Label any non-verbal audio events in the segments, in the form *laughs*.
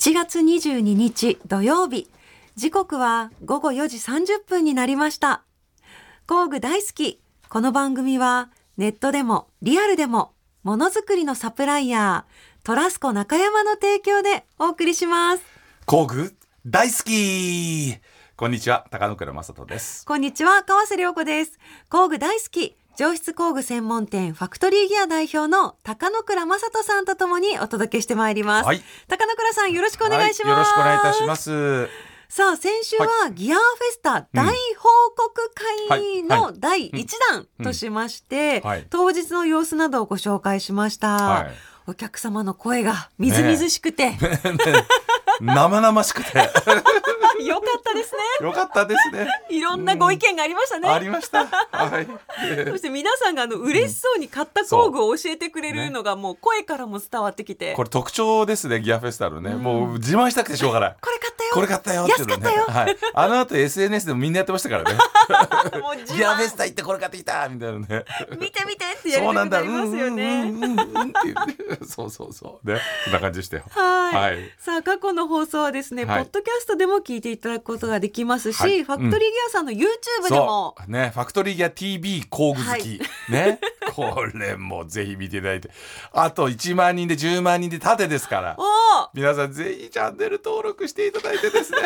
7月22日土曜日。時刻は午後4時30分になりました。工具大好き。この番組はネットでもリアルでもものづくりのサプライヤートラスコ中山の提供でお送りします。工具大好き。こんにちは。高野倉正人です。こんにちは。川瀬良子です。工具大好き上質工具専門店ファクトリーギア代表の高野倉正人さんとともにお届けしてまいります、はい。高野倉さんよろしくお願いします、はい、よろしくお願いいたします。さあ先週はギアフェスタ大報告会の第1弾としまして、当日の様子などをご紹介しました、はい。お客様の声がみずみずしくて、*laughs* 生々しくてよかったですね。よかったですね。いろんなご意見がありましたね、ありました。はい。*laughs* そして皆さんがあの嬉しそうに買った工具を教えてくれるのがもう声からも伝わってきて、これ特徴ですねギアフェスタのね、うん。もう自慢したくてしょうがない。これ買ったよ。これ買ったよっていうのね。安かったよ。はい、あの後 SNS でもみんなやってましたからね。*laughs* もう自ギアフェス慢タ行ってこれ買ってきた。みたいなね。見て見てってやりたくなりますよね、そうそうそうね。そんな感じでしたよ。はい、はい。さあ過去の放送はですね、はい。ポッドキャストでも聞いていただくことができますし、はい。ファクトリーギアさんの YouTube でも、そう。ねファクトリーギア TV 工具好き、ね。*laughs* これもぜひ見ていただいて。あと1万人で10万人で縦ですから。皆さんぜひチャンネル登録していただいてですね。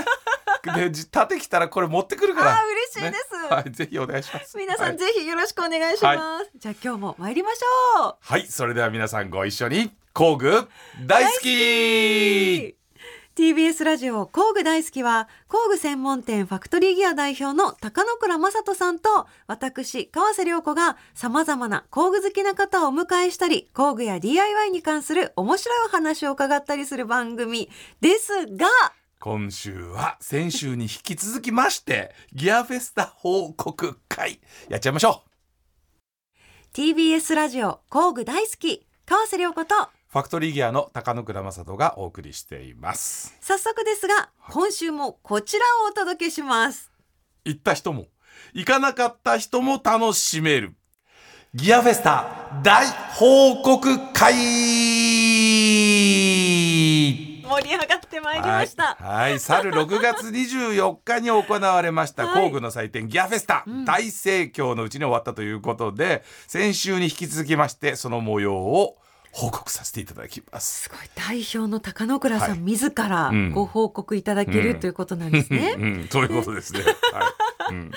*laughs* でじ縦来たらこれ持ってくるから。あー嬉しいです。ね。はい。ぜひお願いします。皆さんはい。ぜひよろしくお願いします、じゃあ今日も参りましょう。はい。それでは皆さんご一緒に工具大好き TBS ラジオ工具大好きは工具専門店ファクトリーギア代表の高野倉正人さんと私川瀬良子が様々な工具好きな方をお迎えしたり工具や DIY に関する面白いお話を伺ったりする番組ですが今週は先週に引き続きましてギアフェスタ報告会やっちゃいましょう。TBS ラジオ工具大好き川瀬良子とファクトリーギアの高野倉正人がお送りしています。早速ですが今週もこちらをお届けします。行った人も行かなかった人も楽しめる。ギアフェスタ大報告会。盛り上がってまいりました、はい、はい、去る6月24日に行われましたはい。工具の祭典ギアフェスタ、うん。大盛況のうちに終わったということで先週に引き続きましてその模様を報告させていただきます。すごい。代表の高野倉さん、はい。自らうん。ご報告いただける、うん。ということなんですね。うん、そういうことですね。はい。*laughs* 改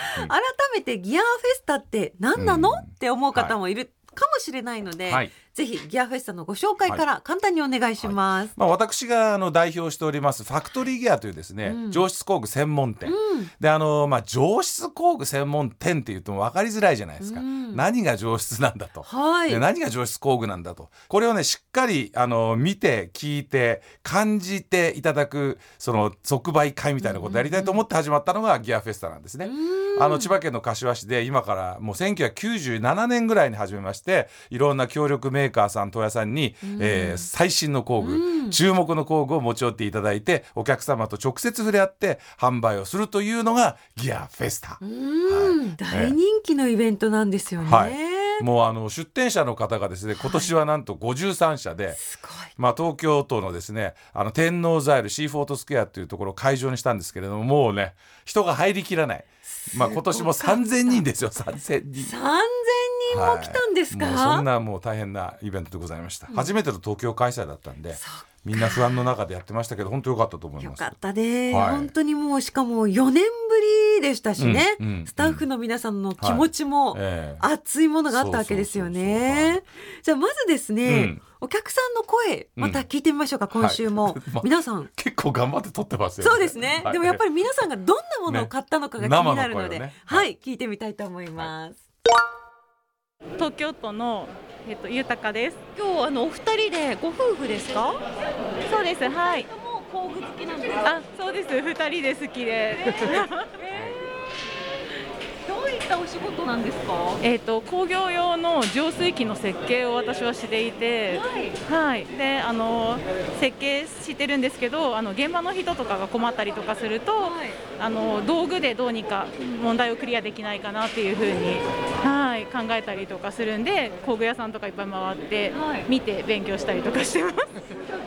めてギアフェスタって何なの、うん。って思う方もいるかもしれないので、はいぜひギアフェスタのご紹介から簡単にお願いします。まあ、私があの代表しておりますファクトリーギアというですね、うん。上質工具専門店、うん。であのまあ上質工具専門店って言っても分かりづらいじゃないですか、うん。何が上質なんだと、はい。で何が上質工具なんだと。これをねしっかりあの見て聞いて感じていただくその即売会みたいなことをやりたいと思って始まったのがギアフェスタなんですね。うん。あの千葉県の柏市で今からもう1997年ぐらいに始めましていろんな協力メーカーさん問屋さんに、うんえー最新の工具、うん注目の工具を持ち寄っていただいてお客様と直接触れ合って販売をするというのがギアフェスタう。んはい大人気のイベントなんですよね。はいもうあの出店者の方がですね今年はなんと53社で、すごい。まあ、東京都のですねあの天王ザイルシーフォートスクエアというところを会場にしたんですけれどももうね人が入りきらない、まあ、今年も3000人ですよ3000人。も来たんですか？はいそんなもう大変なイベントでございました、初めての東京開催だったんでそみんな不安の中でやってましたけど本当良かったと思います。よかったね、はい。本当にもうしかも4年ぶりでしたしね、うんうんスタッフの皆さんの気持ちもええ。熱いものがあったわけですよね。い。じゃあまずですね、うん。お客さんの声また聞いてみましょうか、今週も、は *laughs* いま皆さん。結構頑張って撮ってますよそうですね、はい。でもやっぱり皆さんがどんなものを買ったのかが気になるので、ね。生の声をね。はい、聞いてみたいと思います、東京都の、えっと、豊かです。今日あのお二人でご夫婦ですか？そうです。はい。もう工具好きなんですあ、そうです。二人で好きで。どういっったお仕事なんですか？えー、と工業用の浄水器の設計を私はしていて、はい、であの設計してるんですけどあの現場の人とかが困ったりとかすると、あの道具でどうにか問題をクリアできないかなっていうふうに、はい、考えたりとかするんで工具屋さんとかいっぱい回って、はい。見て勉強したりとかしてます。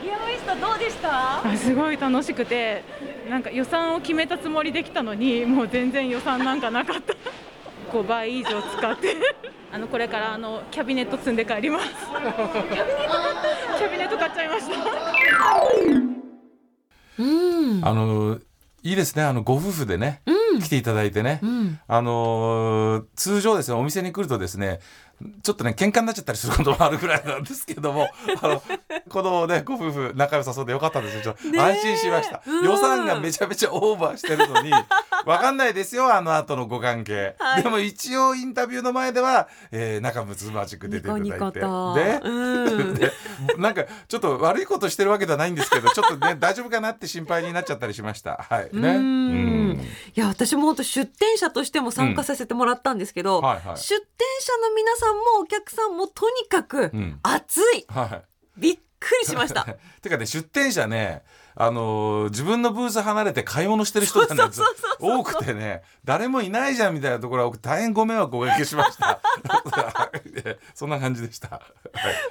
ギアウェイスタどうでした？あすごい楽しくてなんか予算を決めたつもりできたのにもう全然予算なんかなかった。*laughs* 5倍以上使って。*laughs* あのこれからあのキャビネット積んで帰ります。*laughs* キャビネット買っちゃいました。うんあのいいですね。あのご夫婦でね、来ていただいてね、うん。あのー通常ですねお店に来るとですねちょっとね喧嘩になっちゃったりすることもあるぐらいなんですけども *laughs* あのこのねご夫婦仲良さそうでよかったですよ。ちょっと安心しました、うん予算がめちゃめちゃオーバーしてるのに *laughs* わかんないですよあの後のご関係、はい。でも一応インタビューの前では、えー仲睦まじく出ていただいて。ニコニコと。でうん。*laughs* でなんかちょっと悪いことしてるわけではないんですけどちょっとね *laughs* 大丈夫かなって心配になっちゃったりしました。はい。ね。うん。いや私も本当出店者としても参加させてもらったんですけど、うん。はいはい。出店者の皆さんもお客さんもとにかくうん。熱い、はい。びっくりしました。*laughs* てかね出店者ねあのー自分のブース離れて買い物してる人が多くてね誰もいないじゃんみたいなところは僕大変ご迷惑をおかけしました。*laughs* そんな感じでした、はい。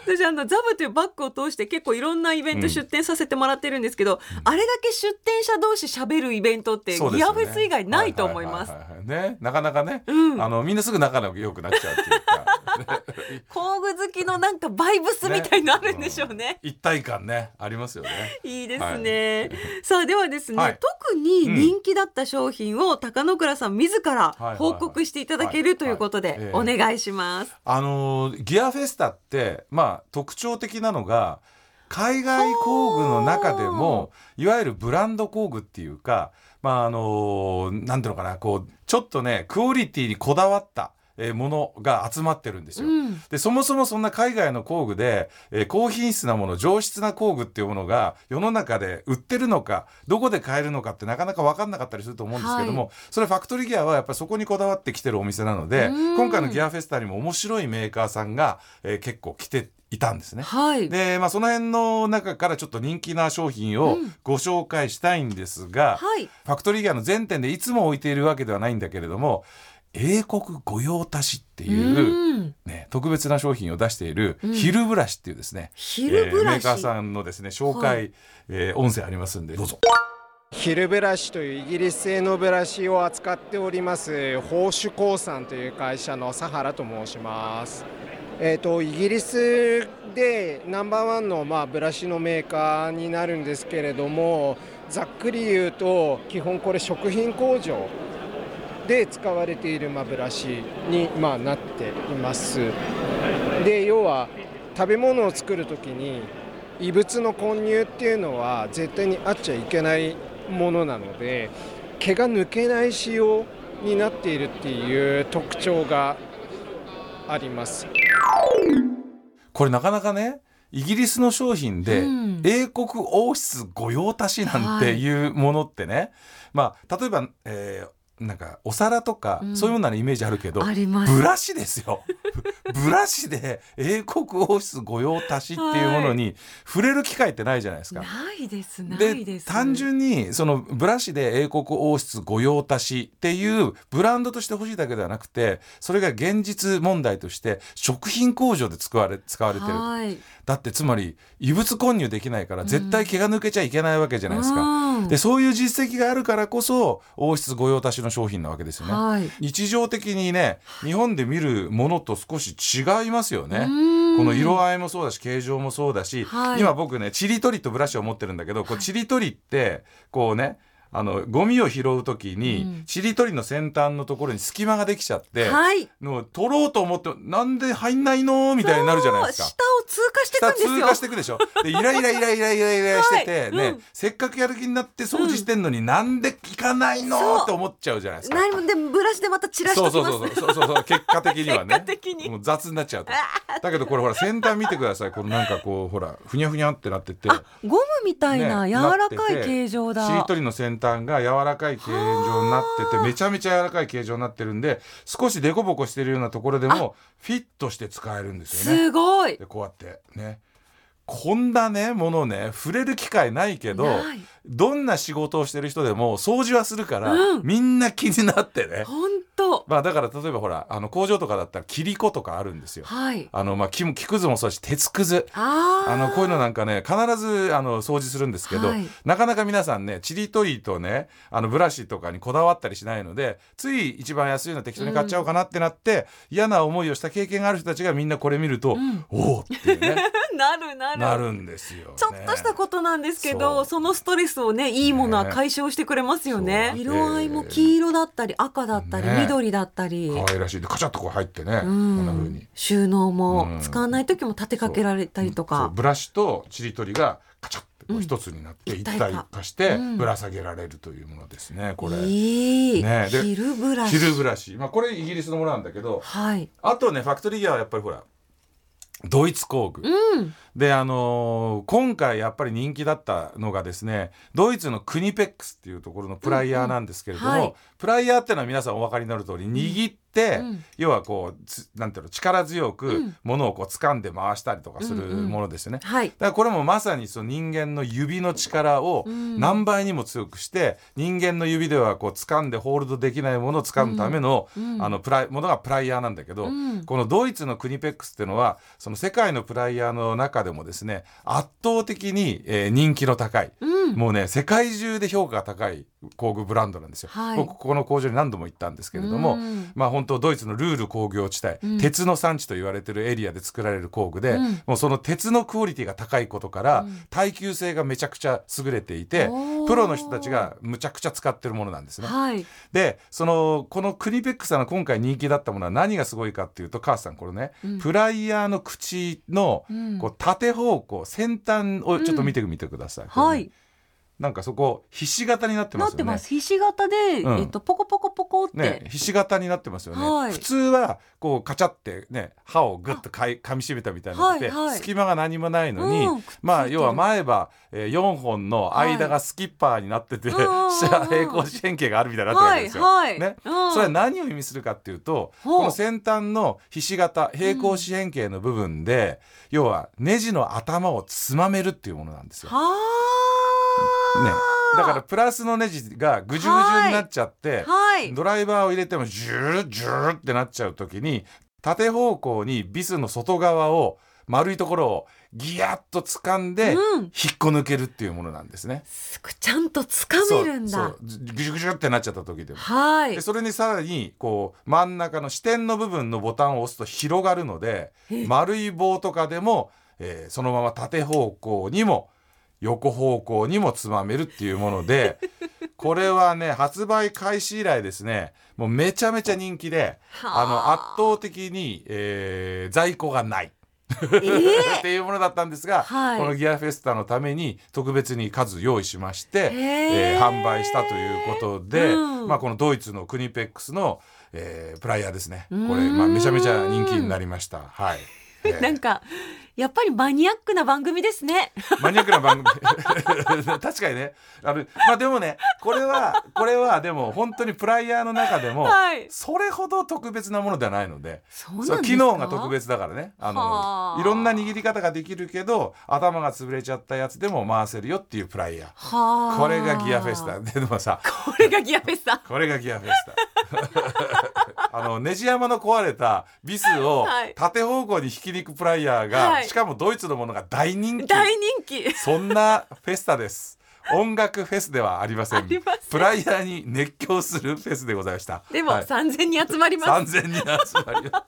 私あのザブというバッグを通して結構いろんなイベント出店させてもらってるんですけど、あれだけ出店者同士喋るイベントってギアフェス以外ないと思います。ねなかなかね、うん。あのみんなすぐ仲良くなっちゃうっていう。か *laughs* 工具好きのなんかバイブスみたいのあるんでしょうね。一体感ね。ありますよね。いいですね、さあではですね、はい。特に人気だった商品を高野倉さん自らはい報告していただけるということはい。ではい。お願いします。あのーギアフェスタってまあ特徴的なのが海外工具の中でもいわゆるブランド工具っていうかまああのーなんていうのかなこうちょっとねクオリティにこだわったえーものが集まってるんですよ。うんでそもそもそんな海外の工具で、えー高品質なもの上質な工具っていうものが世の中で売ってるのかどこで買えるのかってなかなか分かんなかったりすると思うんですけども、はそれファクトリーギアはやっぱりそこにこだわってきてるお店なのでうん今回のギアフェスタにも面白いメーカーさんが、えー結構来ていたんですね。はい。でまあ、その辺の中からちょっと人気な商品をうんご紹介したいんですが、はい。ファクトリーギアの全店でいつも置いているわけではないんだけれども英国御用達っていう、うんね、特別な商品を出しているうんヒルブラシっていうですね、ヒルブラシ。えーメーカーさんのですね紹介、はいえー音声ありますんでどうぞ。ヒルブラシというイギリス製のブラシを扱っております宝珠鉱産という会社のサハラと申します。えー、とイギリスでナンバーワンの、まあ、ブラシのメーカーになるんですけれどもざっくり言うと基本これ食品工場で使われている、まあ、ブラシに、まあ、なっています。で要は食べ物を作るときに異物の混入っていうのは絶対にあっちゃいけないものなので毛が抜けない仕様になっているっていう特徴があります。これなかなかねイギリスの商品で、うん英国王室御用達なんていうものってね、まあ例えば、えーなんかお皿とか、うんそういうようなイメージあるけど。ブラシですよ *laughs* ブラシで英国王室御用達っていうものに触れる機会ってないじゃないですか。ないです。なでいです。単純にそのブラシで英国王室御用達っていうブランドとして欲しいだけではなくてそれが現実問題として食品工場で使われ使われてるはい。だってつまり異物混入できないから絶対毛が抜けちゃいけないわけじゃないですか。うんでそういう実績があるからこそ王室御用達の商品なわけですよね。はい。日常的にね日本で見るものと少し違いますよね。うんこの色合いもそうだし形状もそうだし、はい今僕ねチリトリとブラシを持ってるんだけど、こうチリトリってこうねあのゴミを拾う時に、うんチリトリの先端のところに隙間ができちゃって、はい。の取ろうと思ってなんで入んないのみたいになるじゃないですか。下を通過していくんですよ下通過していくでしょでイライライライライライラしてて、ね、はいうんせっかくやる気になって掃除してんのに、なんで行かないのそうって思っちゃうじゃないですか。何もでもブラシでまた散らしそうときますそうそうそうそうそう結果的にはね結果的にもう雑になっちゃうとだけどこれほら先端見てくださいこのなんかこうほらふにゃふにゃってなっててあゴムみたいなね柔らかい形状だ、しりとりの先端が柔らかい形状になっててめちゃめちゃ柔らかい形状になってるんで少しデコボコしてるようなところでもフィットして使えるんですよね。すごい。でこうやってねこんなねものね触れる機会ないけどどんな仕事をしてる人でも掃除はするから、うん。みんな気になってね。本当まあだから例えばほらあの工場とかだったら切り子とかあるんですよ。はい。あのまあ木も木くずもそうだし鉄くず。あー。あのこういうのなんかね必ずあの掃除するんですけど、はい。なかなか皆さんねちりとりとねあのブラシとかにこだわったりしないのでつい一番安いの適当に買っちゃおうかなってなって、嫌な思いをした経験がある人たちがみんなこれ見ると、ん。おおっていうね。*laughs* なるなるなるんですよ、ね。ちょっとしたことなんですけそどう。そのストレスをねいいものは解消してくれますよね。そう。色合いも黄色だったり赤だったり、ね。緑だったり、可愛らしい。でカチャッとこう入ってね、うこんな風に。ん、収納もうん。使わない時も立てかけられたりとか、ブラシとちりとりがカチャッとこう一つになってうん一体化してうん。ぶら下げられるというものですねこれ。いい、ね。でヒルブラシ。ヒルブラシ、まあ、これイギリスのものなんだけどはい。あとねファクトリーギアはやっぱりほらドイツ工具、うん。であのー今回やっぱり人気だったのがですねドイツのクニペックスっていうところのプライヤーなんですけれども、うんうん。はい。プライヤーっていうのは皆さんお分かりになる通り握って、うん。要はこうつなんていうの力強うくん。物をこう掴んで回したりとかするうんうんものですよね。はい。だからこれもまさにその人間の指の力をうん。何倍にも強くして、人間の指ではこう掴んでホールドできないものを掴むための,、うんあのプライものがプライヤーなんだけど、うん。このドイツのクニペックスっていうのはその世界のプライヤーの中でもですね圧倒的に、えー人気の高い、うん。もうね世界中で評価が高い工具ブランドなんですよ。はい。僕ここの工場に何度も行ったんですけれども、うん。まあ本当ドイツのルール工業地帯、うん。鉄の産地と言われてるエリアで作られる工具で、うん。もうその鉄のクオリティが高いことから、うん。耐久性がめちゃくちゃ優れていてプロの人たちがむちゃくちゃ使ってるものなんですね。はい。でそのこのクニペックさんの今回人気だったものは何がすごいかっていうと母さんこれね、うん。プライヤーの口のうん。こう縦方向先端をちょっと見てみてください。ねはいなんかそこひし形になってますよね。なってます。ひし形で、うん。えっとポコポコポコって、ね、ひし形になってますよね、はい。普通はこうカチャってね歯をグッとかい噛みしめたみたいになってて、はいはい。隙間が何もないのに、うんまあ要は前歯、えー、4本の間がスキッパーになってて、うんうんうん。*laughs* 下平行四辺形があるみたいになってるわけですよ。はいはい。ね。うん。それは何を意味するかっていうとこの先端のひし形平行四辺形の部分で、要はネジの頭をつまめるっていうものなんですよ。はね。あ、だからプラスのネジがぐじゅぐじゅになっちゃって、はい。ドライバーを入れてもジュルジュルってなっちゃう時に縦方向にビスの外側を丸いところをギヤッと掴んで、うん。引っこ抜けるっていうものなんですね。すごい。ちゃんとつかめるんだ。ぐじゅぐじゅってなっちゃった時でも。はい。でそれにさらにこう真ん中の支点の部分のボタンを押すと広がるのでえ。丸い棒とかでも、えーそのまま縦方向にも横方向にもつまめるっていうもので *laughs* これはね発売開始以来ですねもうめちゃめちゃ人気であ。のは圧倒的に、えー在庫がない。えー。*laughs* っていうものだったんですが、はい。このギアフェスタのために特別に数用意しまして、へー。えー販売したということで、うん。まあ、このドイツのクニペックスの、えープライヤーですね。これ、うんまあ、めちゃめちゃ人気になりました。はい。*laughs* えー。なんかやっぱりマニアックな番組ですね。マニアックな番組。*laughs* 確かにね。あのまあでもねこれはこれはでも本当にプライヤーの中でも、はい。それほど特別なものではないので。そうなんですか？そう機能が特別だからね。あはあ。のいろんな握り方ができるけど頭が潰れちゃったやつでも回せるよっていうプライヤー。はあ。これがギアフェスタ。ででもさこれがギアフェスタ。これがギアフェスタあのネジ山の壊れたビスを *laughs* はい縦方向に引きに行くプライヤーが、はいしかもドイツのものが大人気大人気そんなフェスタです。音楽フェスではありません。プライヤーに熱狂するフェスでございました。でもはい、3000人集まります三千人集まりま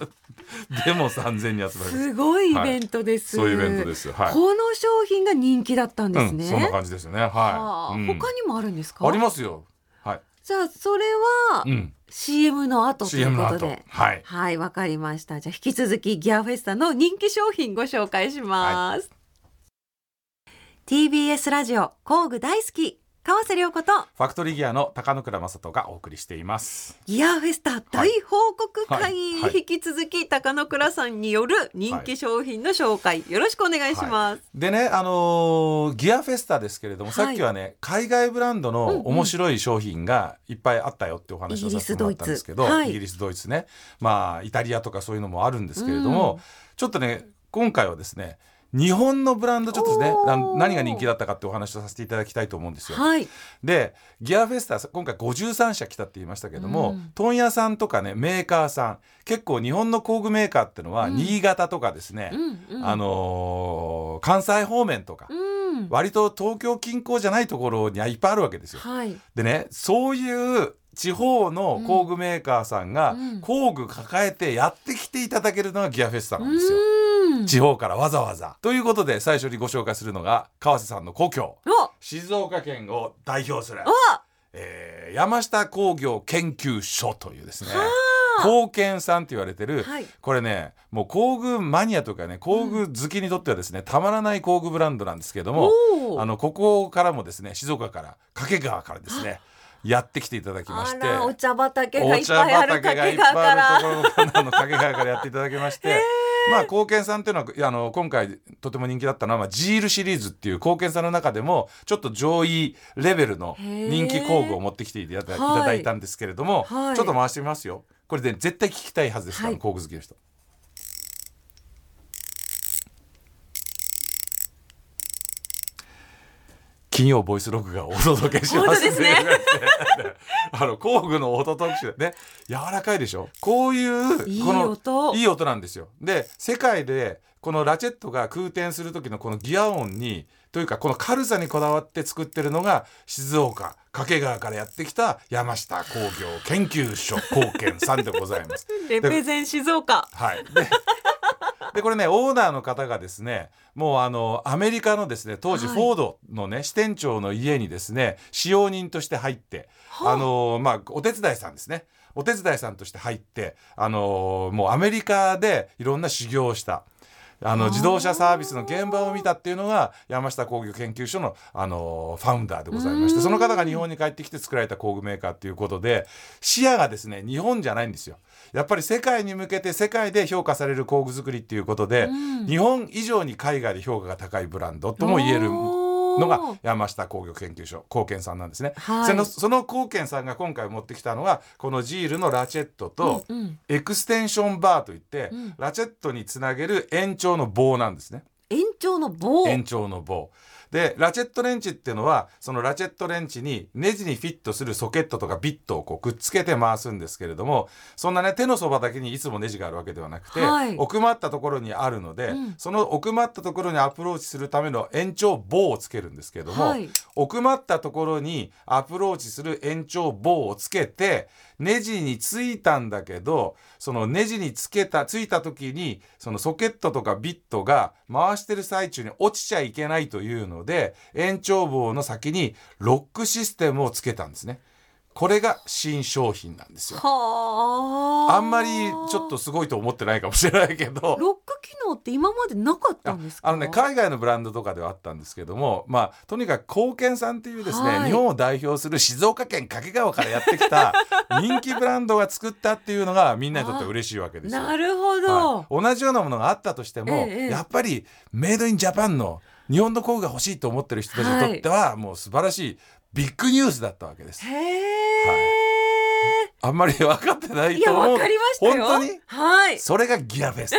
す。でも三千人集まります。すごいイベントです、そういうイベントです。はい。この商品が人気だったんですね、うん、そんな感じですよね。ははい。あうん他にもあるんですか？ありますよ。はい。じゃあそれは、うん。CM の後ということで。はいはい、わかりました。じゃあ引き続きギアフェスタの人気商品ご紹介します。TBS ラジオ工具大好き川瀬良子とファクトリーギアの高野倉正人がお送りしています。ギアフェスタ大報告会、はい。はい。引き続き高野倉さんによる人気商品の紹介、よろしくお願いします。でね、あのーギアフェスタですけれども、はい。さっきはね海外ブランドの面白い商品がいっぱいあったよってお話をさせてもらったんですけどイギリスドイツ。はい。イギリスドイツね。まあイタリアとかそういうのもあるんですけれども、ちょっとね今回はですね日本のブランドちょっとね何が人気だったかってお話をさせていただきたいと思うんですよ。はい、でギアフェスタ今回53社来たって言いましたけども、うん。問屋さんとかねメーカーさん結構日本の工具メーカーってのは、うん。新潟とかですね、うんうん。あのー関西方面とか、うん、割と東京近郊じゃないところにはいっぱいあるわけですよ。はい、でねそういう地方の工具メーカーさんがうん。工具抱えてやってきていただけるのがギアフェスタなんですよ。うん地方からわざわざ。ということで最初にご紹介するのが川瀬さんの故郷。お。静岡県を代表する、お。えー山下工業研究所というですね工研さんって言われてる、はい。これねもう工具マニアとかね工具好きにとってはですね、たまらない工具ブランドなんですけれどもあのここからもですね静岡から掛川からですねやってきていただきましてお茶畑がいっお茶ぱいある畑がい掛っぱい川から。あるところのあの掛川からやっていただきまして。まあ貢献さんっていうのはあの今回とても人気だったのは、まあ、ジールシリーズっていう貢献さんの中でもちょっと上位レベルの人気工具を持ってきていただいはいただいたんですけれども、はいちょっと回してみますよこれで絶対聞きたいはずですから、はい工具好きの人。金曜ボイス録画をお届けします。ね。*laughs* あの工具の音特集ね。柔らかいでしょ？こういういいこの音。いい音なんですよ。で世界でこのラチェットが空転する時のこのギア音にというかこの軽さにこだわって作ってるのが静岡掛川からやってきた山下工業研究所貢献さんでございます。*laughs* レペゼン静岡。はい、ででこれねオーナーの方がですねもうあのアメリカのですね当時はい。フォードのね、支店長の家にですね使用人として入って、はあ。あのまあお手伝いさんですね。お手伝いさんとして入ってあのもうアメリカでいろんな修行をした。あの自動車サービスの現場を見たっていうのが山下工業研究所の、あのファウンダーでございましうん。てその方が日本に帰ってきて作られた工具メーカーっていうことで視野がですね日本じゃないんですよ。やっぱり世界に向けて世界で評価される工具作りっていうことで、うん。日本以上に海外で評価が高いブランドとも言えるののが山下工業研究所貢献さんなんですね。はいそのその貢献さんが今回持ってきたのはこのジールのラチェットと、エクステンションバーといって、うんラチェットにつなげる延長の棒なんですね。延長の棒。延長の棒。でラチェットレンチっていうのはそのラチェットレンチにネジにフィットするソケットとかビットをこうくっつけて回すんですけれどもそんなね手のそばだけにいつもネジがあるわけではなくて、はい。奥まったところにあるので、うん。その奥まったところにアプローチするための延長棒をつけるんですけれども、はい。奥まったところにアプローチする延長棒をつけてネジについたんだけどそのネジにつけたついた時にそのソケットとかビットが回してる最中に落ちちゃいけないというので延長棒の先にロックシステムをつけたんですね。これが新商品なんですよ。はあ。あんまりちょっとすごいと思ってないかもしれないけど。ロック機能って今までなかったんですか？あのね海外のブランドとかではあったんですけどもまあとにかく貢献さんっていうですね、はい日本を代表する静岡県掛川からやってきた *laughs* 人気ブランドが作ったっていうのがみんなにとって嬉しいわけですよ。なるほど。はい同じようなものがあったとしても、ええやっぱりメイドインジャパンの日本の工具が欲しいと思ってる人たちにとっては、もう素晴らしいビッグニュースだったわけです。へえ。あんまり分かってないいやと思う。わかりましたよ。本当に？はい。それがギアフェスタ。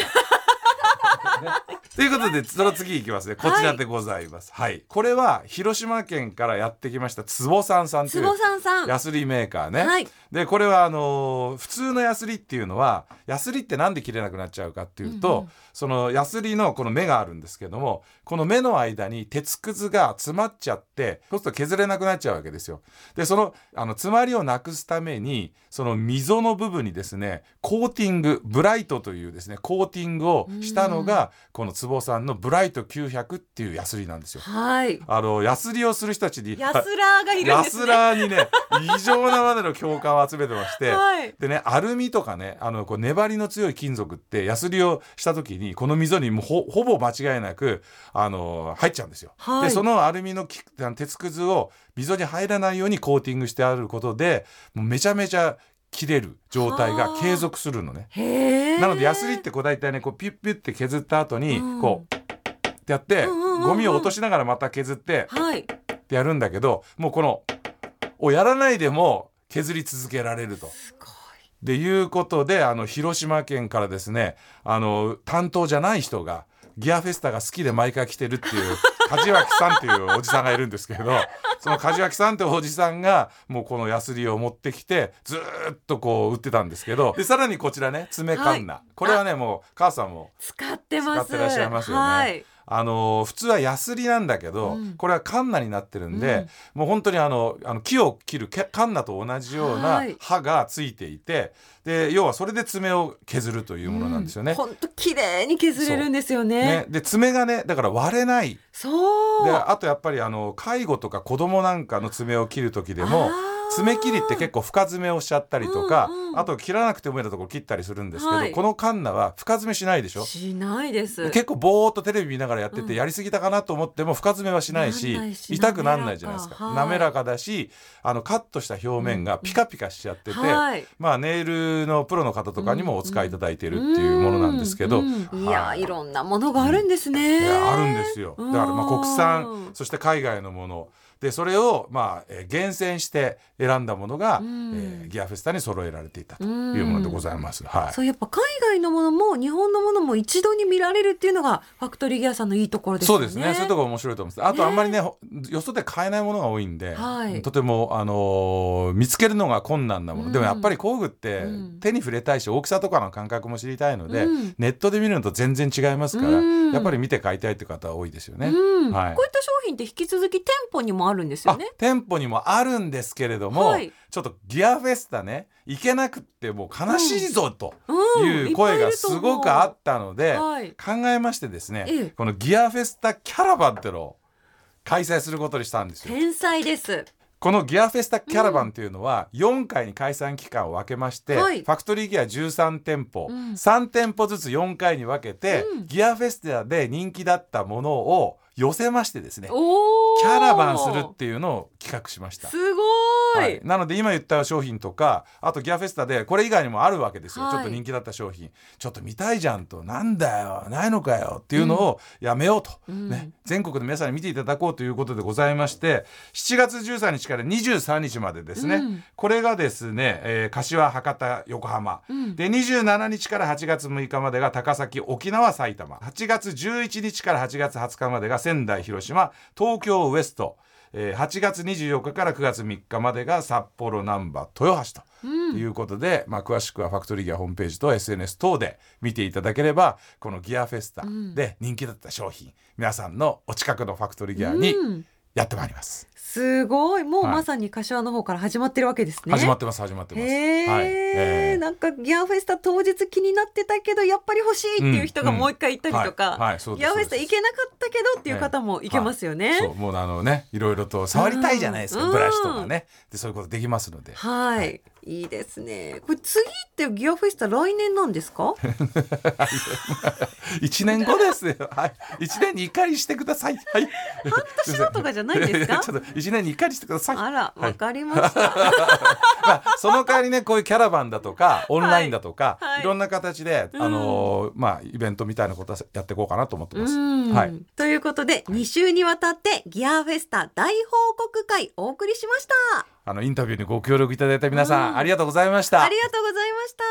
ねということでその次いきますね。こちらでございます。はい、これは広島県からやってきました坪さんさんという坪さんさん。ヤスリメーカーね、はい。でこれはあのー普通のヤスリっていうのはヤスリってなんで切れなくなっちゃうかっていうと、うんうん。そのヤスリのこの目があるんですけどもこの目の間に鉄くずが詰まっちゃってそうすると削れなくなっちゃうわけですよ。でそのあの詰まりをなくすためにその溝の部分にですねコーティングブライトというですねコーティングをしたのがこの坪壺さんのブライト900っていうヤスリなんですよ。はいあのヤスリをする人たちにヤスラーがいるんヤスですねラーにね異常なまでの共感を集めてまして、はいでねアルミとかねあのこう粘りの強い金属ってヤスリをした時にこの溝にもうほほぼ間違いなくあの入っちゃうんですよ。はいでそのアルミのきあの鉄くずを溝に入らないようにコーティングしてあることでもうめちゃめちゃ切れる状態が継続するのね。なのでヤスリってこう大体ねこうピュッピュッって削った後にうん。こうってやってゴミを落としながらまた削ってはい。ってやるんだけどもうこのをやらないでも削り続けられると。でいうことであの広島県からですねあの担当じゃない人がギアフェスタが好きで毎回来てるっていう *laughs* 梶脇さんっていうおじさんがいるんですけれどその梶脇さんっておじさんがもうこのヤスリを持ってきてずーっとこう売ってたんですけどでさらにこちらね爪カンナ、これはねもう母さんも使ってます。使ってらっしゃいますよね。はいあの普通はヤスリなんだけど、うん。これはカンナになってるんで、もう本当にあのあの木を切るけカンナと同じようなはい。刃がついていてで要はそれで爪を削るというものなんですよね。本当綺麗に削れるんですよね。ね。で爪がねだから割れない。そう。であとやっぱりあの介護とか子供なんかの爪を切る時でも爪切りって結構深爪をしちゃったりとか、うんうんあと切らなくてもいいところ切ったりするんですけど、はい。このカンナは深爪しないでしょ？しないです。結構ぼーっとテレビ見ながらやってて、うんやりすぎたかなと思っても深爪はしないし痛くなんないじゃないですか。滑らか滑らかだしあのカットした表面がピカピカしちゃってて、はい。まあネイルのプロの方とかにもお使いいただいてるっていうものなんですけど、うんうん。い。やはいいろんなものがあるんですね、あるんですよ。だからまあ国う産ん。そして海外のものでそれをまあ、えー厳選して選んだものが、うんえーギアフェスタに揃えられていたというものでございます。はいそうやっぱ海外のものも日本のものも一度に見られるっていうのがファクトリーギアさんのいいところですよね。そうですね。そういうところ面白いと思います。あとあんまりね、ほよそで買えないものが多いんで、はいとてもあのー見つけるのが困難なもの。うんでもやっぱり工具ってうん手に触れたいし、大きさとかの感覚も知りたいので、うんネットで見るのと全然違いますから、うんやっぱり見て買いたいって方は多いですよね。うんはいこういった商品って引き続き店舗にもあるんですよあね。店舗にもあるんですけれども、はい。ちょっとギアフェスタね行けなくってもう悲しいぞとうんいう声がすごくあったので、はい。考えましてですね、ええ。このギアフェスタキャラバンってのを開催することにしたんですよ。天才です。このギアフェスタキャラバンというのは4回に開催期間を分けまして、はい。ファクトリーギア13店舗、うん。3店舗ずつ4回に分けて、うん。ギアフェスタで人気だったものを寄せましてですねャラバンするっていうのを企画しました。すごはい。い、なので今言った商品とかあとギアフェスタでこれ以外にもあるわけですよ、はい。ちょっと人気だった商品。ちょっと見たいじゃんと。なんだよ。ないのかよ。っていうのをやめようと、うん。ね、全国の皆さんに見ていただこうということでございまして7月13日から23日までですね、うん。これがですね、えー柏博多横浜、うん。で27日から8月6日までが高崎沖縄埼玉。8月11日から8月20日までが仙台広島。東京ウエストえー8月24日から9月3日までが札幌難波豊橋とうん。いうことで、まあ、詳しくはファクトリーギアホームページと SNS 等で見ていただければこのギアフェスタで人気だった商品、皆さんのお近くのファクトリーギアにうんやってまいります。すごい。もうはい。まさに柏の方から始まってるわけですね。始まってます始まってます。へえ、はい。えーなんかギアフェスタ当日気になってたけどやっぱり欲しいっていう人がうん。もう一回行ったりとか、はい。はい。ギアフェスタ行けなかったけどっていう方も行けますよね。そう。もうあのねいろいろと触りたいじゃないですか、うん。ブラシとかね。でそういうことできますので。はい、い、いですね。これ次ってギアフェスタ来年なんですか？*laughs* 一年後ですよ。はい。一年に一回してください。はい。半年後とかじゃないんですか？*laughs* ちょっと一年に一回にしてください。あら、はい。わかりました。*laughs* まあ、その代わりねこういうキャラバンだとかオンラインだとか、はい。い、ろんな形で、うん。あのーまあイベントみたいなことはやっていこうかなと思ってます。うん。はい。ということで2週にわたってギアフェスタ大報告会お送りしました。あのインタビューにご協力いただいた皆さん、うん。ありがとうございました。あり。がとうございました。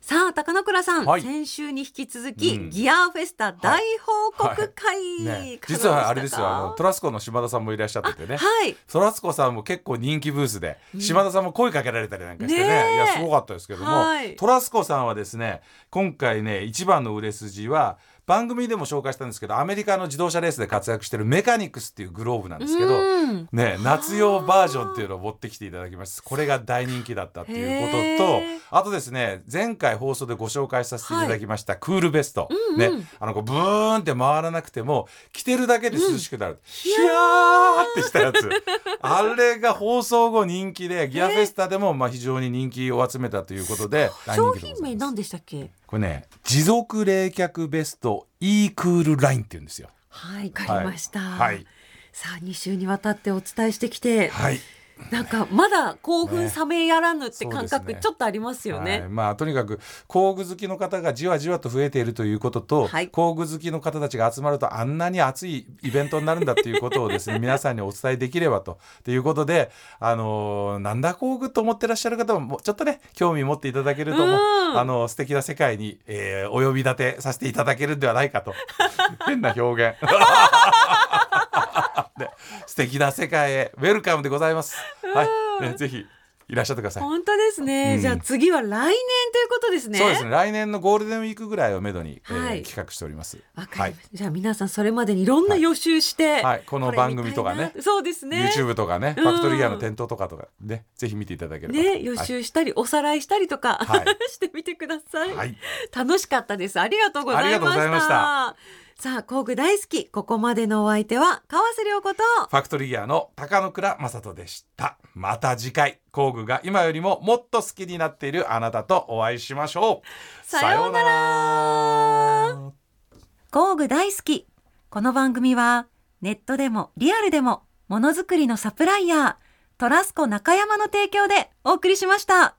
さあ高野倉さん、はい先週に引き続き、うん。ギアフェスタ大報告会、ねい、かがでしたか？実はあれですよ。あのトラスコの島田さんもいらっしゃっててね。はい。トラスコさんも結構人気ブースで、島田さんも声かけられたりなんかしてね。ねえ。いやすごかったですけども、はい。トラスコさんはですね今回ね一番の売れ筋は番組でも紹介したんですけどアメリカの自動車レースで活躍してるメカニクスっていうグローブなんですけど、うん。ね、夏用バージョンっていうのを持ってきていただきました。これが大人気だったっていうこととあとですね前回放送でご紹介させていただきました、クールベスト、うんうん。ね、あのこうブーンって回らなくても着てるだけで涼しくなる、ヒヤーってしたやつ。*laughs* あれが放送後人気でギアフェスタでもまあ非常に人気を集めたということで大商品名何でしたっけ？これね持続冷却ベスト e クールラインっていうんですよ。はいわかりました、はい。さあ2週にわたってお伝えしてきて、はいなんかまだ興奮冷めやらぬって感覚ちょっとありますよね。はい、まあとにかく工具好きの方がじわじわと増えているということと、はい。工具好きの方たちが集まるとあんなに熱いイベントになるんだっていうことをですね *laughs* 皆さんにお伝えできればとということであのーなんだ工具と思ってらっしゃる方ももうちょっとね興味持っていただけるともあの素敵な世界に、えーお呼び立てさせていただけるんではないかと。*laughs* 変な表現で *laughs* 素敵な世界へウェルカムでございます。はい、ね、ぜひいらっしゃってください。本当ですね、うん。じゃあ次は来年ということですね。そうですね。来年のゴールデンウィークぐらいをめどに、えーはい。企画しております。わかりました、じゃあ皆さんそれまでにいろんな予習して、はい。この番組とかね。そうですね。YouTube とかね、うん。ファクトリーギアの店頭とかとかね。ぜひ見ていただければとね予習したり、おさらいしたりとか、はい。*laughs* してみてください、はい、はい。楽しかったです。ありがとうございました。ありがとうございましたさあ工具大好きここまでのお相手は川瀬良子とファクトリーギアの高野倉正人でした。また次回工具が今よりももっと好きになっているあなたとお会いしましょう。さようなら。工具大好き。この番組はネットでもリアルでもものづくりのサプライヤートラスコ中山の提供でお送りしました